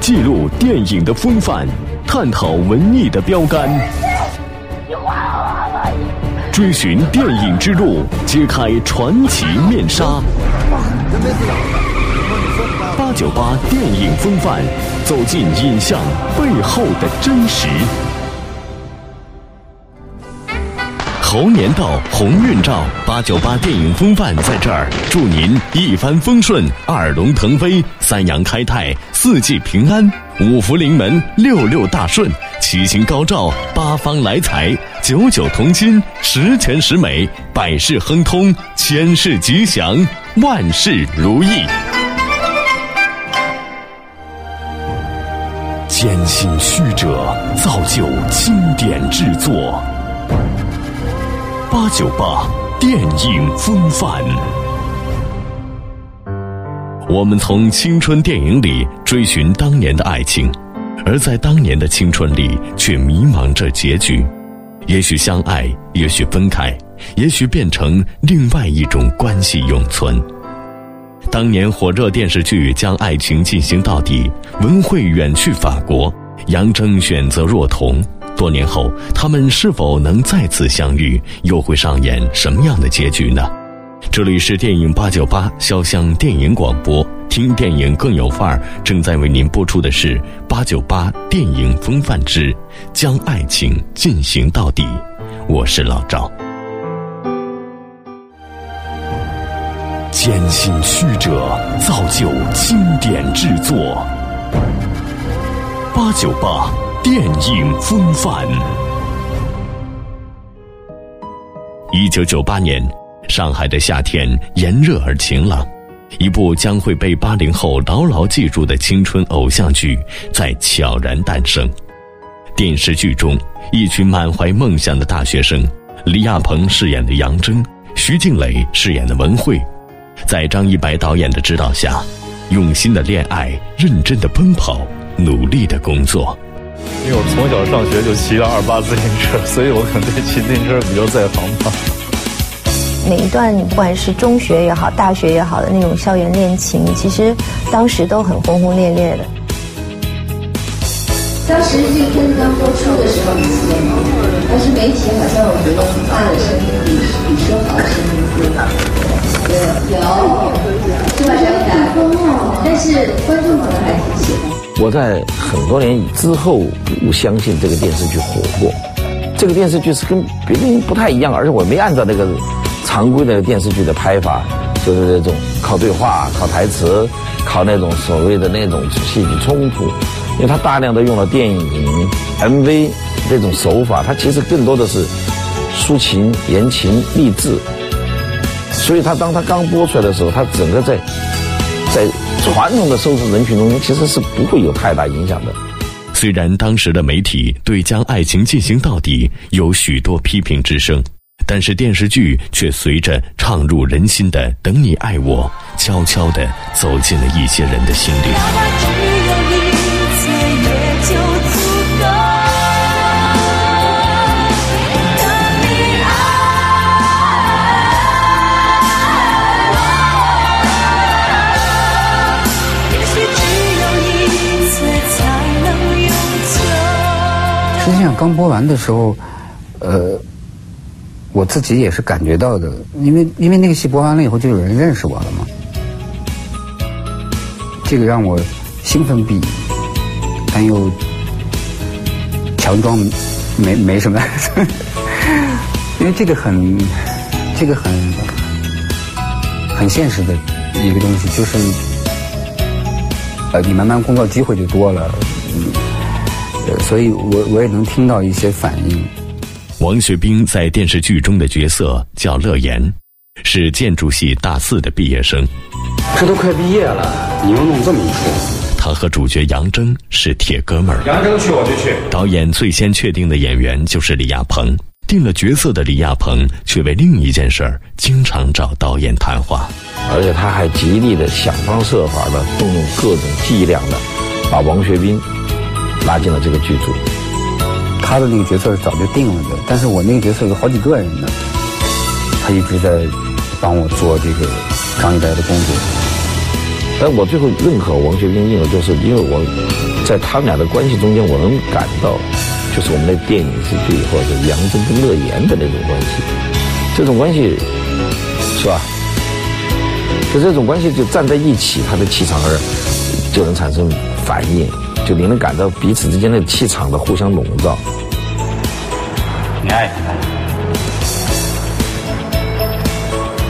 记录电影的风范，探讨文艺的标杆，追寻电影之路，揭开传奇面纱。八九八电影风范，走进影像背后的真实。猴年到，鸿运照，八九八电影风范在这儿，祝您一帆风顺，二龙腾飞，三阳开泰，四季平安，五福临门，六六大顺，七星高照，八方来财，九九同心，十全十美，百事亨通，千事吉祥，万事如意。艰辛曲折，造就经典制作。八九八电影风范，我们从青春电影里追寻当年的爱情，而在当年的青春里却迷茫着结局。也许相爱，也许分开，也许变成另外一种关系永存。当年火热电视剧将爱情进行到底，文慧远去法国，杨铮选择若彤。多年后，他们是否能再次相遇？又会上演什么样的结局呢？这里是电影八九八潇湘电影广播，听电影更有范儿。正在为您播出的是八九八电影风范之将爱情进行到底。我是老赵。艰辛曲折造就经典制作，八九八。电影风范。一九九八年，上海的夏天炎热而晴朗，一部将会被八零后牢牢记住的青春偶像剧在悄然诞生。电视剧中，一群满怀梦想的大学生，李亚鹏饰演的杨峥，徐静蕾饰演的文慧，在张一白导演的指导下，用心的恋爱，认真的奔跑，努力的工作。因为我从小上学就骑了二八自行车，所以我可能对骑自行车比较在行吧。每一段不管是中学也好，大学也好的那种校园恋情，其实当时都很轰轰烈烈的。当时这个片子刚播出的时候，你记得吗？当时媒体好像有很大的声音，比比说好的声音对吧？有有，是吧？小感，但是。我在很多年之后我相信这个电视剧火过，这个电视剧是跟别人不太一样，而且我没按照那个常规的电视剧的拍法，就是那种靠对话、靠台词、靠那种所谓的那种戏剧冲突，因为它大量的用了电影、MV 这种手法，它其实更多的是抒情、言情、励志，所以它当它刚播出来的时候，它整个在在。传统的收视人群中其实是不会有太大影响的。虽然当时的媒体对将爱情进行到底有许多批评之声，但是电视剧却随着唱入人心的“等你爱我”，悄悄地走进了一些人的心里。实际上刚播完的时候，呃，我自己也是感觉到的，因为因为那个戏播完了以后，就有人认识我了嘛，这个让我兴奋不已，但又强装没没什么，因为这个很这个很很现实的一个东西，就是呃，你慢慢工作机会就多了。所以我我也能听到一些反应。王学兵在电视剧中的角色叫乐言，是建筑系大四的毕业生。这都快毕业了，你又弄这么一出。他和主角杨铮是铁哥们儿。杨铮去我就去。导演最先确定的演员就是李亚鹏，定了角色的李亚鹏却为另一件事儿经常找导演谈话，而且他还极力的想方设法的动用各种伎俩的把王学兵。拉进了这个剧组，他的那个角色是早就定了的，但是我那个角色有好几个人呢，他一直在帮我做这个张一白的工作。但我最后认可王学兵，因为就是因为我在他们俩的关系中间，我能感到，就是我们的电影之剧或者杨真跟乐言的那种关系，这种关系是吧？就这种关系就站在一起，他的气场而就能产生反应，就你能感到彼此之间的气场的互相笼罩。你爱他？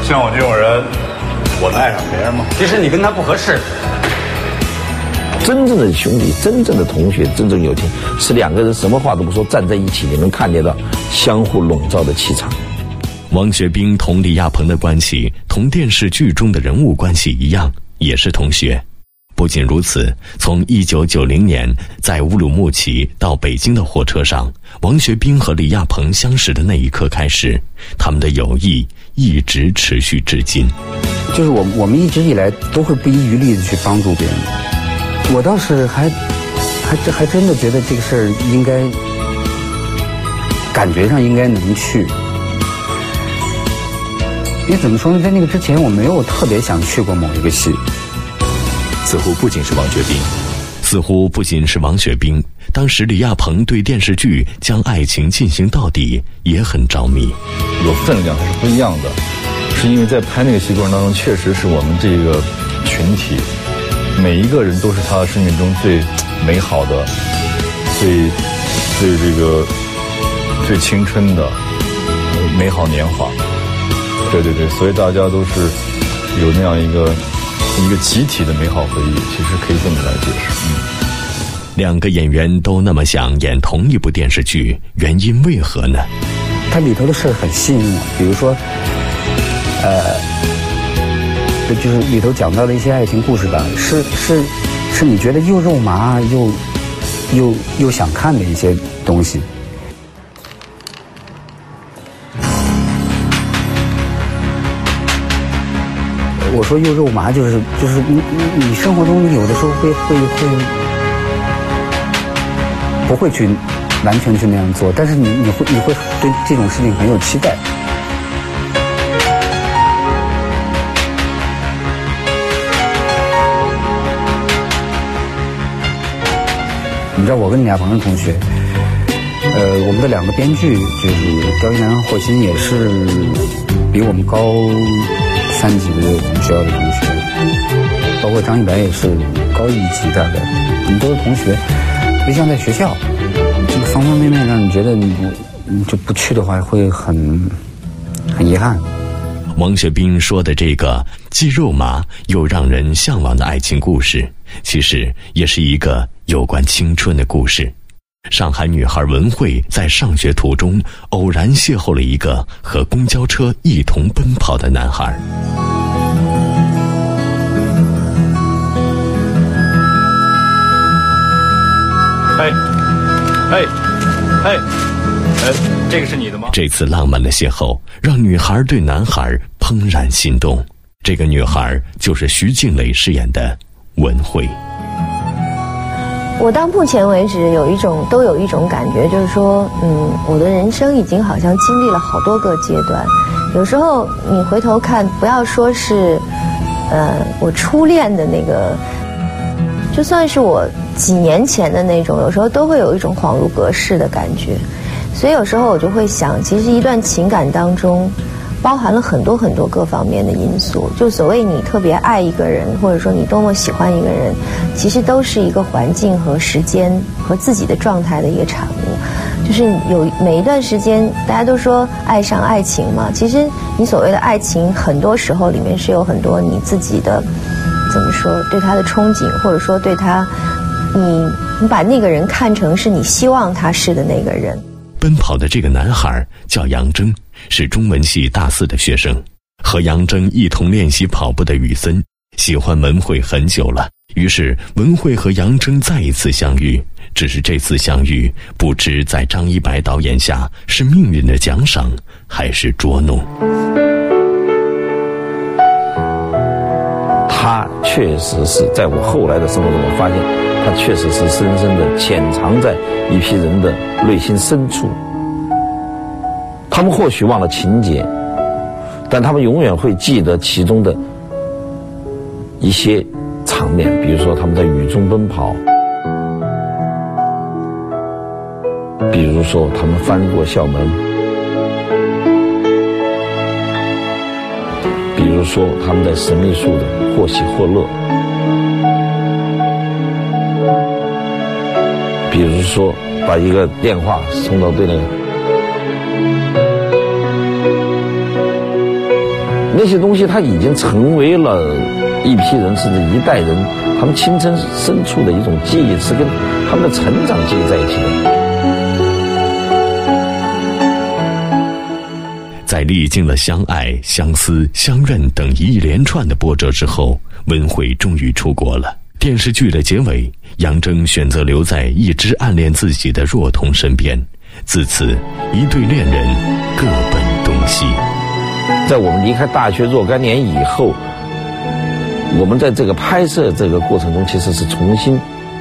像我这种人，我能爱上别人吗？其实你跟他不合适。真正的兄弟，真正的同学，真正友情，是两个人什么话都不说，站在一起，你能看见到相互笼罩的气场。王学兵同李亚鹏的关系，同电视剧中的人物关系一样，也是同学。不仅如此，从一九九零年在乌鲁木齐到北京的火车上，王学兵和李亚鹏相识的那一刻开始，他们的友谊一直持续至今。就是我我们一直以来都会不遗余力的去帮助别人。我倒是还还真还真的觉得这个事儿应该感觉上应该能去。因为怎么说呢，在那个之前，我没有特别想去过某一个戏。似乎不仅是王学兵，似乎不仅是王学兵。当时李亚鹏对电视剧将爱情进行到底也很着迷。有分量，它是不一样的。是因为在拍那个戏过程当中，确实是我们这个群体每一个人都是他生命中最美好的、最最这个最青春的美好年华。对对对，所以大家都是有那样一个一个集体的美好回忆，其实可以这么来解释。嗯，两个演员都那么想演同一部电视剧，原因为何呢？它里头的事儿很吸引我，比如说，呃，就是里头讲到的一些爱情故事吧，是是是你觉得又肉麻又又又想看的一些东西。我说又肉麻，就是就是你你你生活中有的时候会会会不会去完全去那样做，但是你你会你会对这种事情很有期待。你知道我跟李亚鹏是同学，呃，我们的两个编剧就是刁一男和霍金也是比我们高。三级的我们学校的同学，包括张一白也是高一级大概，我们都是同学，就像在学校，这个方方面面让你觉得你你就不去的话会很很遗憾。王学兵说的这个既肉麻又让人向往的爱情故事，其实也是一个有关青春的故事。上海女孩文慧在上学途中偶然邂逅了一个和公交车一同奔跑的男孩。哎，哎，哎，哎，这个是你的吗？这次浪漫的邂逅让女孩对男孩怦然心动。这个女孩就是徐静蕾饰演的文慧。我到目前为止有一种都有一种感觉，就是说，嗯，我的人生已经好像经历了好多个阶段。有时候你回头看，不要说是，呃，我初恋的那个，就算是我几年前的那种，有时候都会有一种恍如隔世的感觉。所以有时候我就会想，其实一段情感当中。包含了很多很多各方面的因素。就所谓你特别爱一个人，或者说你多么喜欢一个人，其实都是一个环境和时间和自己的状态的一个产物。就是有每一段时间，大家都说爱上爱情嘛，其实你所谓的爱情，很多时候里面是有很多你自己的怎么说对他的憧憬，或者说对他，你你把那个人看成是你希望他是的那个人。奔跑的这个男孩叫杨铮。是中文系大四的学生，和杨铮一同练习跑步的雨森，喜欢文慧很久了。于是文慧和杨铮再一次相遇，只是这次相遇，不知在张一白导演下是命运的奖赏，还是捉弄。他确实是在我后来的生活中，我发现他确实是深深的潜藏在一批人的内心深处。他们或许忘了情节，但他们永远会记得其中的一些场面，比如说他们在雨中奔跑，比如说他们翻过校门，比如说他们在神秘树的或喜或乐，比如说把一个电话送到对面。那些东西，它已经成为了一批人甚至一代人他们青春深处的一种记忆，是跟他们的成长记忆在一起的。在历经了相爱、相思、相认等一连串的波折之后，文慧终于出国了。电视剧的结尾，杨铮选择留在一直暗恋自己的若彤身边，自此一对恋人各奔东西。在我们离开大学若干年以后，我们在这个拍摄这个过程中，其实是重新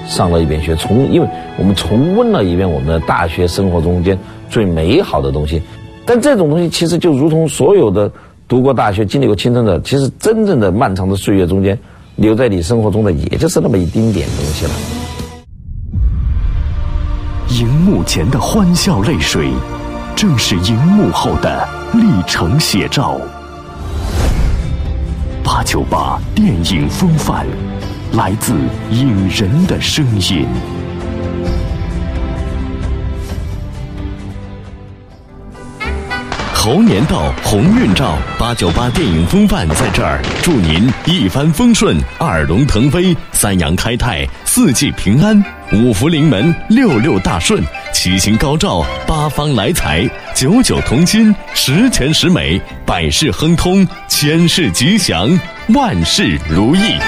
上了一遍学，重因为我们重温了一遍我们的大学生活中间最美好的东西。但这种东西其实就如同所有的读过大学、经历过青春的，其实真正的漫长的岁月中间，留在你生活中的也就是那么一丁点东西了。荧幕前的欢笑泪水，正是荧幕后的历程写照。八九八电影风范，来自影人的声音。猴年到，鸿运照，八九八电影风范在这儿，祝您一帆风顺，二龙腾飞，三阳开泰，四季平安，五福临门，六六大顺，七星高照，八方来财，九九同心，十全十美，百事亨通，千事吉祥，万事如意。